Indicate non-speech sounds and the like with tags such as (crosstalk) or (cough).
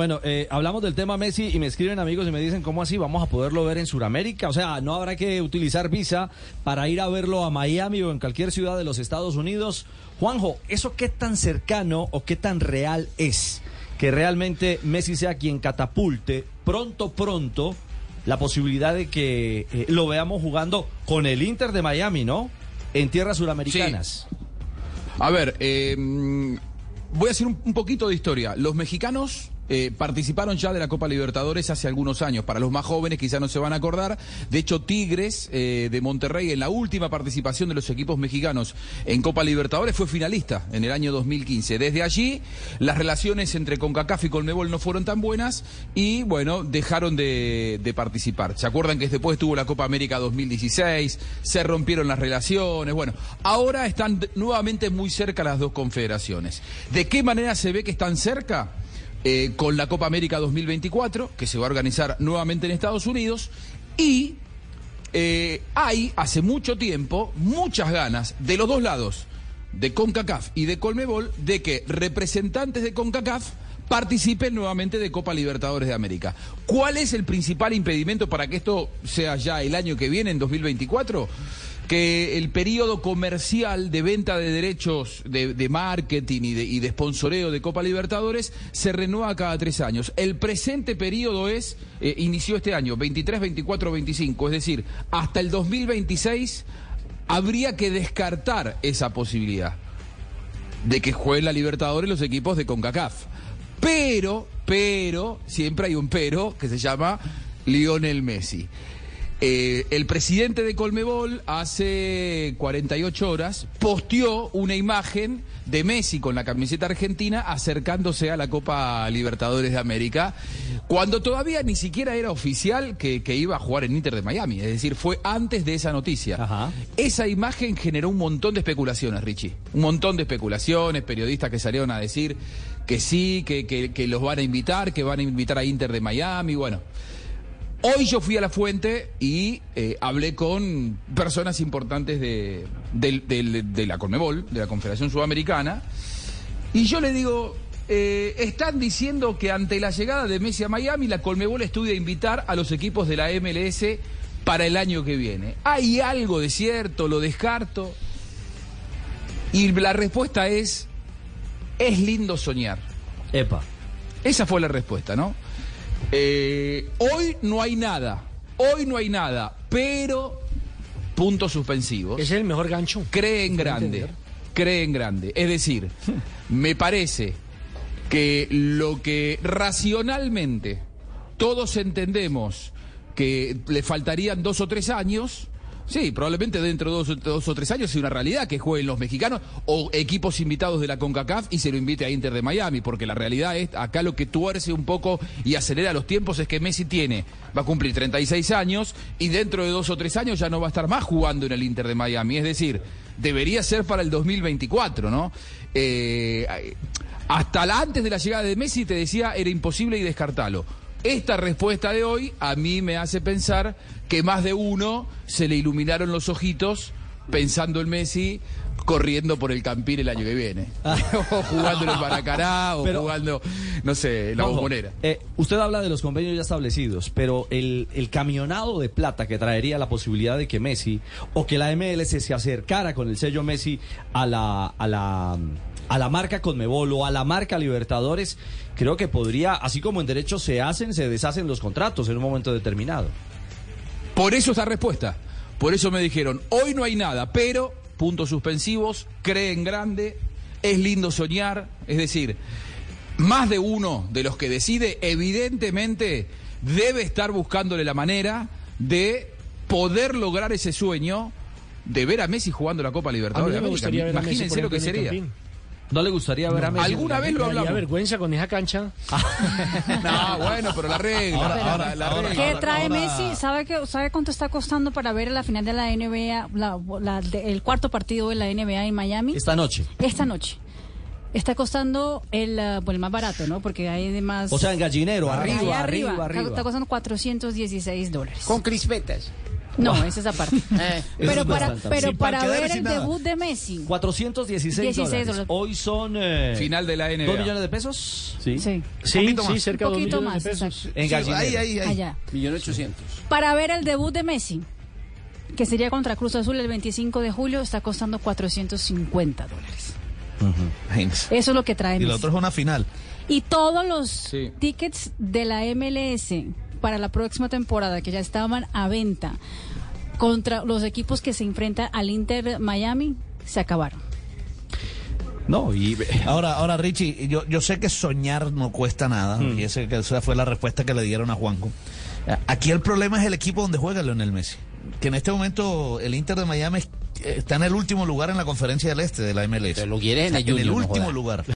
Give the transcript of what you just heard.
Bueno, eh, hablamos del tema Messi y me escriben amigos y me dicen, ¿cómo así? ¿Vamos a poderlo ver en Sudamérica? O sea, ¿no habrá que utilizar visa para ir a verlo a Miami o en cualquier ciudad de los Estados Unidos? Juanjo, ¿eso qué tan cercano o qué tan real es? Que realmente Messi sea quien catapulte pronto, pronto la posibilidad de que eh, lo veamos jugando con el Inter de Miami, ¿no? En tierras suramericanas. A ver, eh, voy a hacer un, un poquito de historia. Los mexicanos eh, participaron ya de la Copa Libertadores hace algunos años. Para los más jóvenes quizá no se van a acordar. De hecho, Tigres eh, de Monterrey en la última participación de los equipos mexicanos en Copa Libertadores fue finalista en el año 2015. Desde allí las relaciones entre CONCACAF y Colmebol no fueron tan buenas y bueno, dejaron de, de participar. ¿Se acuerdan que después tuvo la Copa América 2016? Se rompieron las relaciones. Bueno, ahora están nuevamente muy cerca las dos confederaciones. ¿De qué manera se ve que están cerca? Eh, con la Copa América 2024, que se va a organizar nuevamente en Estados Unidos, y eh, hay hace mucho tiempo muchas ganas de los dos lados, de CONCACAF y de Colmebol, de que representantes de CONCACAF participen nuevamente de Copa Libertadores de América. ¿Cuál es el principal impedimento para que esto sea ya el año que viene, en 2024? Que el periodo comercial de venta de derechos de, marketing y de, y de sponsoreo de Copa Libertadores se renueva cada tres años. El presente periodo es, eh, inició este año, 23, 24, 25, es decir, hasta el 2026 habría que descartar esa posibilidad de que jueguen la Libertadores los equipos de CONCACAF. Pero, pero, siempre hay un pero que se llama Lionel Messi. Eh, el presidente de Colmebol hace 48 horas posteó una imagen de Messi con la camiseta argentina acercándose a la Copa Libertadores de América, cuando todavía ni siquiera era oficial que, que iba a jugar en Inter de Miami, es decir, fue antes de esa noticia. Ajá. Esa imagen generó un montón de especulaciones, Richie, un montón de especulaciones, periodistas que salieron a decir que sí, que, que, que los van a invitar, que van a invitar a Inter de Miami, bueno. Hoy yo fui a la fuente y eh, hablé con personas importantes de, de la Conmebol, de la Confederación Sudamericana, y yo le digo, eh, están diciendo que ante la llegada de Messi a Miami, la Colmebol estudia invitar a los equipos de la MLS para el año que viene. ¿Hay algo de cierto? ¿Lo descarto? Y la respuesta es, es lindo soñar. Epa. Esa fue la respuesta, ¿no? Eh, hoy no hay nada, hoy no hay nada, pero puntos suspensivos. Es el mejor gancho. Cree en ¿Puedo grande, entender? cree en grande. Es decir, (laughs) me parece que lo que racionalmente todos entendemos que le faltarían dos o tres años, sí, probablemente dentro de dos, o- dos o tres años sea una realidad que jueguen los mexicanos o equipos invitados de la CONCACAF y se lo invite a Inter de Miami, porque la realidad es, acá lo que tuerce un poco y acelera los tiempos es que Messi tiene, va a cumplir 36 años y dentro de dos o tres años ya no va a estar más jugando en el Inter de Miami, es decir, debería ser para el 2024, ¿no? Eh, hasta antes de la llegada de Messi te decía era imposible y descartarlo. Esta respuesta de hoy a mí me hace pensar que más de uno se le iluminaron los ojitos pensando en Messi corriendo por el Campín el año que viene. (laughs) (laughs) o jugando en el Maracaná o Pero- jugando, no sé, en la bombonera. eh, usted habla de los convenios ya establecidos, pero el, el camionado de plata que traería la posibilidad de que Messi o que la MLS se acercara con el sello Messi a la, a la, a la marca Conmebol o a la marca Libertadores, creo que podría, así como en derecho se hacen, se deshacen los contratos en un momento determinado. Por eso esta respuesta. Por eso me dijeron, hoy no hay nada, pero, puntos suspensivos, cree en grande, es lindo soñar, es decir, más de uno de los que decide, evidentemente, debe estar buscándole la manera de poder lograr ese sueño de ver a Messi jugando la Copa A mí Libertadores. me gustaría ver a Messi, Imagínense lo que sería. ¿No le gustaría ver a Messi? ¿Alguna vez lo hablamos? vergüenza con esa cancha. (laughs) No, bueno, pero la regla. Ahora, ahora, la ahora, regla. ¿Qué trae ahora- Messi? ¿Sabe, que, ¿Sabe cuánto está costando para ver la final de la NBA, la- la- de- el cuarto partido de la NBA en Miami? Esta noche. Esta noche. Está costando el, bueno, el más barato, ¿no? Porque hay de más... O sea, en gallinero, arriba, arriba, arriba. está costando 416 dólares. Con crispetas. No, (laughs) esa es aparte. Eh, pero para, pero para ver el nada. debut de Messi. 416 16 dólares. dólares. Hoy son... eh, Final de la NBA. ¿Dos millones de pesos? Sí, Sí. sí, poquito sí, más. cerca de Un dos poquito millones de más, pesos. exacto. En gallinero. ahí, ahí, ahí. Allá. Millón ochocientos. Para ver el debut de Messi, que sería contra Cruz Azul el 25 de julio, está costando 450 dólares. Imagínese. Eso es lo que trae Y lo Messi. otro es una final. Y todos los Sí. tickets de la MLS para la próxima temporada que ya estaban a venta contra los equipos que se enfrentan al Inter Miami se acabaron. No, y... (laughs) Ahora, ahora Richie, yo, yo sé que soñar no cuesta nada, y ese, que esa fue la respuesta que le dieron a Juanjo. Aquí el problema es el equipo donde juega Leonel Messi. Que en este momento el Inter de Miami es- está en el último lugar en la conferencia del Este de la MLS. Pero lo quieren en O sea, el Junior, el no último lugar.